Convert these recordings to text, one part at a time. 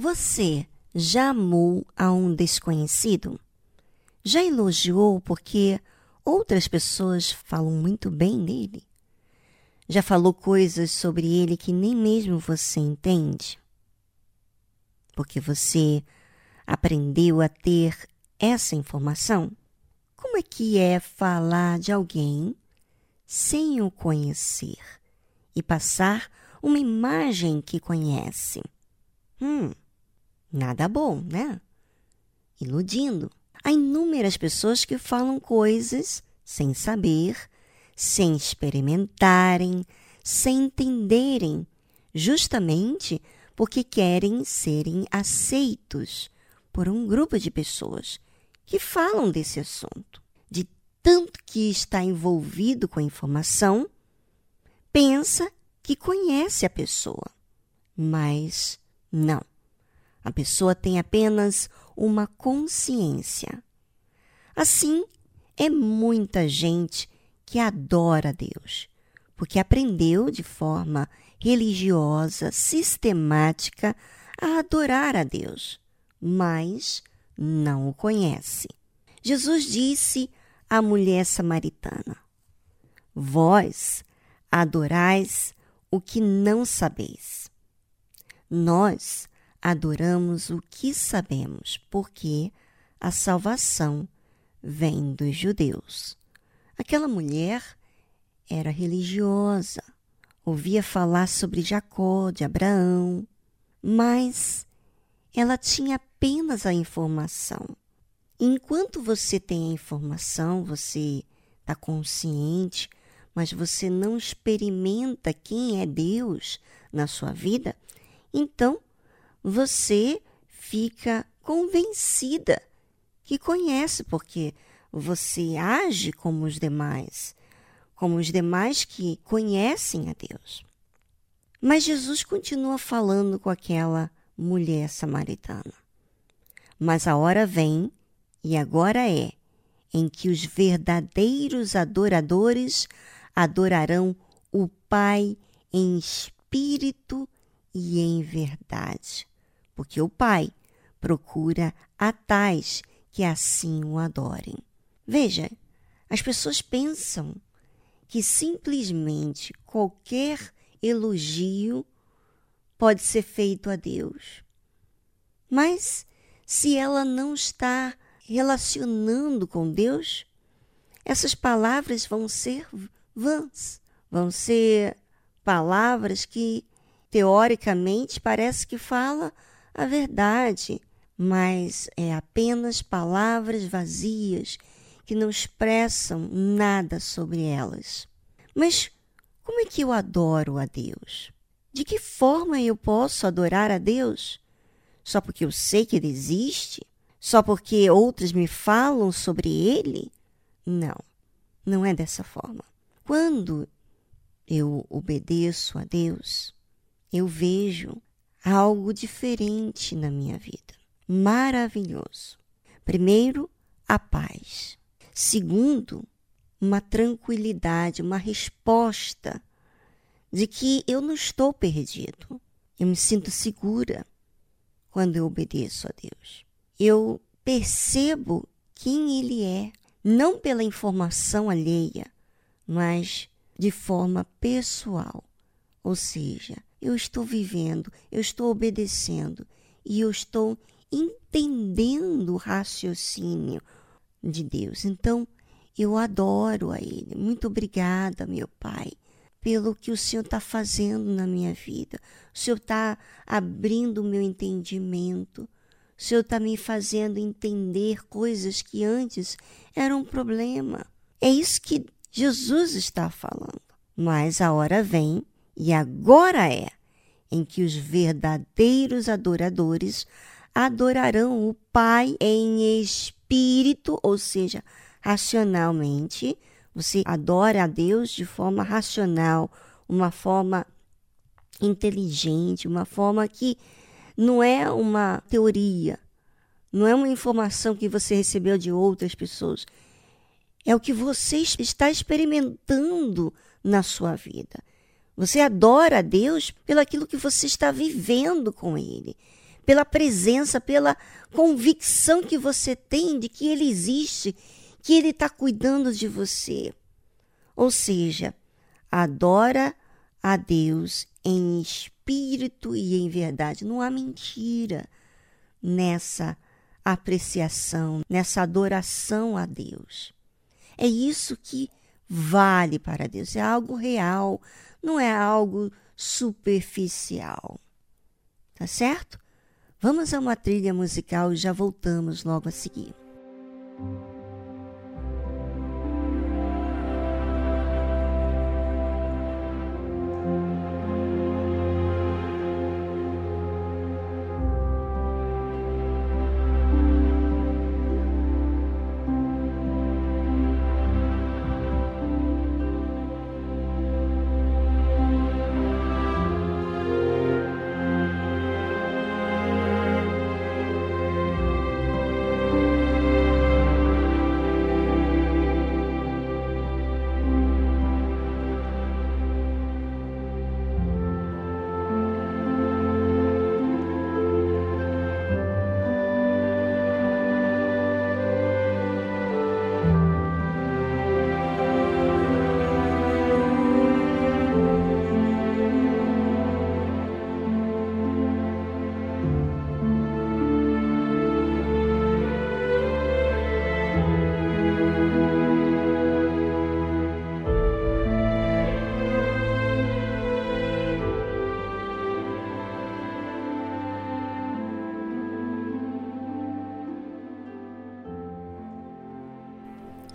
Você já amou a um desconhecido? Já elogiou porque outras pessoas falam muito bem dele? Já falou coisas sobre ele que nem mesmo você entende? Porque você aprendeu a ter essa informação? Como é que é falar de alguém sem o conhecer e passar uma imagem que conhece? Hum, nada bom, né? Iludindo. Há inúmeras pessoas que falam coisas sem saber, sem experimentarem, sem entenderem, justamente porque querem serem aceitos por um grupo de pessoas que falam desse assunto. De tanto que está envolvido com a informação, pensa que conhece a pessoa, mas não. A pessoa tem apenas uma consciência. Assim, é muita gente que adora Deus, porque aprendeu de forma religiosa, sistemática, a adorar a Deus, mas não o conhece. Jesus disse à mulher samaritana: Vós adorais o que não sabeis. Nós adoramos o que sabemos, porque a salvação vem dos judeus. Aquela mulher era religiosa, ouvia falar sobre Jacó, de Abraão, mas ela tinha apenas a informação. Enquanto você tem a informação, você está consciente, mas você não experimenta quem é Deus na sua vida, então você fica convencida que conhece, porque você age como os demais, como os demais que conhecem a Deus. Mas Jesus continua falando com aquela mulher samaritana. Mas a hora vem, e agora é, em que os verdadeiros adoradores adorarão o Pai em espírito e em verdade, porque o Pai procura a tais que assim o adorem. Veja, as pessoas pensam que simplesmente qualquer elogio pode ser feito a Deus. Mas se ela não está relacionando com Deus, essas palavras vão ser vãs, vão ser palavras que teoricamente parece que fala a verdade, mas é apenas palavras vazias que não expressam nada sobre elas. Mas como é que eu adoro a Deus? De que forma eu posso adorar a Deus? Só porque eu sei que ele existe? Só porque outras me falam sobre ele? Não, não é dessa forma. Quando eu obedeço a Deus, eu vejo algo diferente na minha vida. Maravilhoso. Primeiro, a paz. Segundo, uma tranquilidade, uma resposta de que eu não estou perdido. Eu me sinto segura quando eu obedeço a Deus. Eu percebo quem Ele é, não pela informação alheia, mas de forma pessoal. Ou seja, eu estou vivendo, eu estou obedecendo e eu estou entendendo o raciocínio, de Deus. Então, eu adoro a Ele. Muito obrigada, meu Pai, pelo que o Senhor está fazendo na minha vida. O Senhor está abrindo o meu entendimento. O Senhor está me fazendo entender coisas que antes eram um problema. É isso que Jesus está falando. Mas a hora vem, e agora é, em que os verdadeiros adoradores adorarão o Pai em espírito ou seja, racionalmente. Você adora a Deus de forma racional, uma forma inteligente, uma forma que não é uma teoria, não é uma informação que você recebeu de outras pessoas. É o que você está experimentando na sua vida. Você adora a Deus pelo aquilo que você está vivendo com Ele pela presença, pela convicção que você tem de que Ele existe, que Ele está cuidando de você. Ou seja, adora a Deus em espírito e em verdade. Não há mentira nessa apreciação, nessa adoração a Deus. É isso que vale para Deus, é algo real, não é algo superficial. Tá certo? Vamos a uma trilha musical e já voltamos logo a seguir.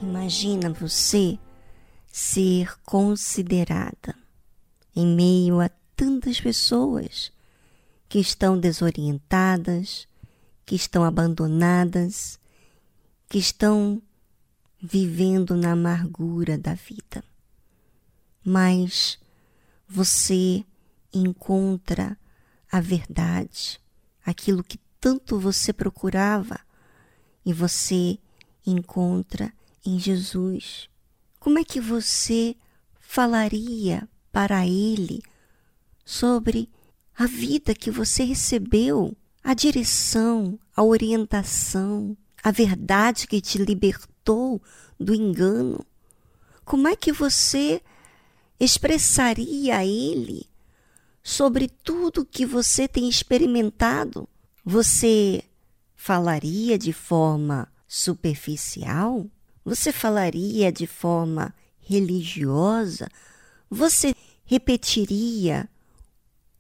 Imagina você ser considerada em meio a tantas pessoas que estão desorientadas, que estão abandonadas, que estão vivendo na amargura da vida. Mas você encontra a verdade, aquilo que tanto você procurava, e você encontra em Jesus, como é que você falaria para ele sobre a vida que você recebeu, a direção, a orientação, a verdade que te libertou do engano? Como é que você expressaria a ele sobre tudo que você tem experimentado? Você falaria de forma superficial? Você falaria de forma religiosa? Você repetiria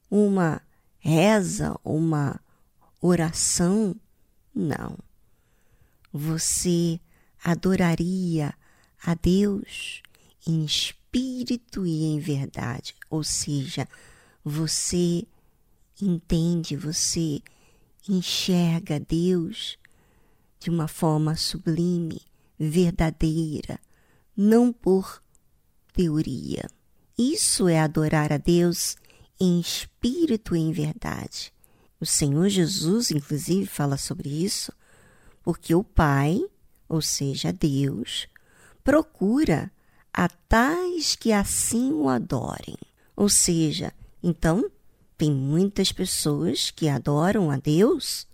uma reza, uma oração? Não. Você adoraria a Deus em espírito e em verdade, ou seja, você entende, você enxerga Deus de uma forma sublime verdadeira, não por teoria. Isso é adorar a Deus em espírito e em verdade. O Senhor Jesus, inclusive, fala sobre isso, porque o Pai, ou seja, Deus, procura a tais que assim o adorem. Ou seja, então, tem muitas pessoas que adoram a Deus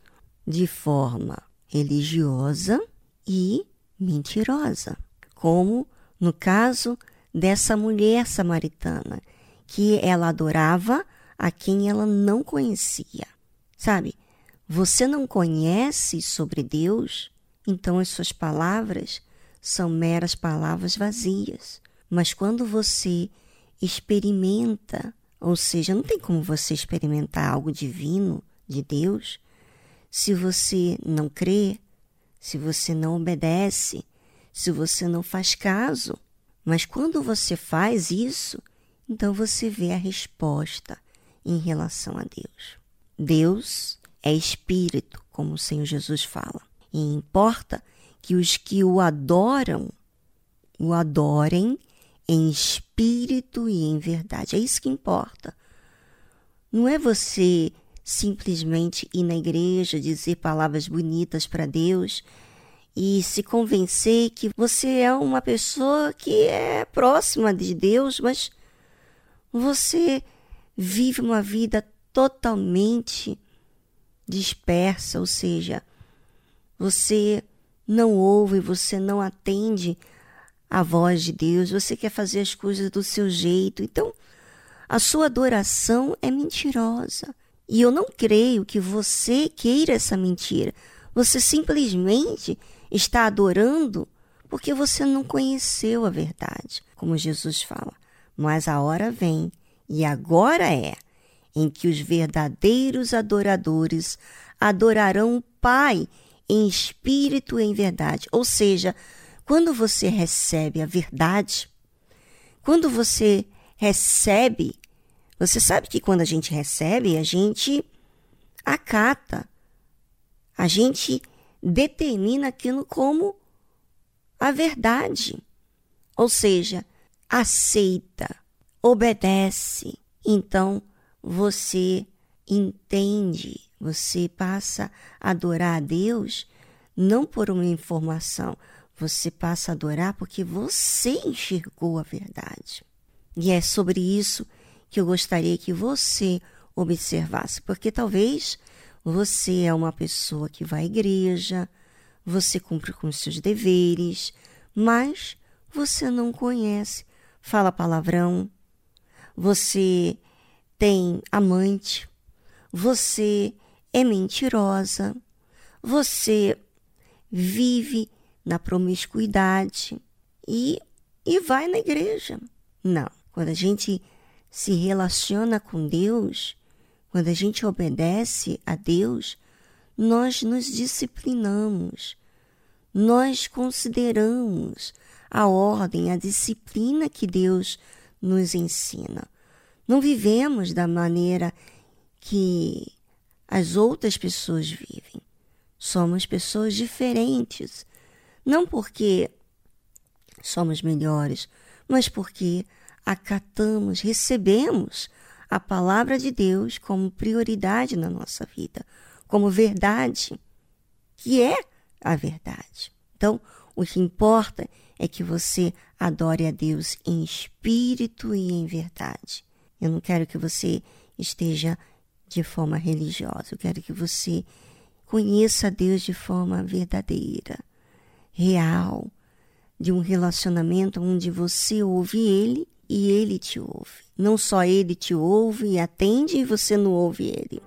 de forma religiosa e mentirosa, como no caso dessa mulher samaritana, que ela adorava a quem ela não conhecia. Sabe? Você não conhece sobre Deus, então as suas palavras são meras palavras vazias. Mas quando você experimenta, ou seja, não tem como você experimentar algo divino de Deus se você não crê, se você não obedece, se você não faz caso. Mas quando você faz isso, então você vê a resposta em relação a Deus. Deus é espírito, como o Senhor Jesus fala. E importa que os que o adoram, o adorem em espírito e em verdade. É isso que importa. Não é você simplesmente ir na igreja, dizer palavras bonitas para Deus e se convencer que você é uma pessoa que é próxima de Deus, mas você vive uma vida totalmente dispersa, ou seja, você não ouve, você não atende a voz de Deus, você quer fazer as coisas do seu jeito. Então, a sua adoração é mentirosa. E eu não creio que você queira essa mentira. Você simplesmente está adorando porque você não conheceu a verdade, como Jesus fala. Mas a hora vem, e agora é, em que os verdadeiros adoradores adorarão o Pai em espírito e em verdade. Ou seja, quando você recebe a verdade, quando você recebe, você sabe que quando a gente recebe, a gente acata, a gente determina aquilo como a verdade. Ou seja, aceita, obedece. Então você entende, você passa a adorar a Deus não por uma informação, você passa a adorar porque você enxergou a verdade. E é sobre isso que eu gostaria que você observasse, porque talvez você é uma pessoa que vai à igreja, você cumpre com seus deveres, mas você não conhece, fala palavrão, você tem amante, você é mentirosa, você vive na promiscuidade e, e vai na igreja. Não, quando a gente se relaciona com Deus, quando a gente obedece a Deus, nós nos disciplinamos, nós consideramos a ordem, a disciplina que Deus nos ensina. Não vivemos da maneira que as outras pessoas vivem. Somos pessoas diferentes. Não porque somos melhores, mas porque acatamos, recebemos a palavra de Deus como prioridade na nossa vida, como verdade, que é a verdade. Então, o que importa é que você adore a Deus em espírito e em verdade. Eu não quero que você esteja de forma religiosa, eu quero que você conheça a Deus de forma verdadeira, real, de um relacionamento onde você ouve Ele e Ele te ouve. Não só Ele te ouve e atende e você não ouve Ele.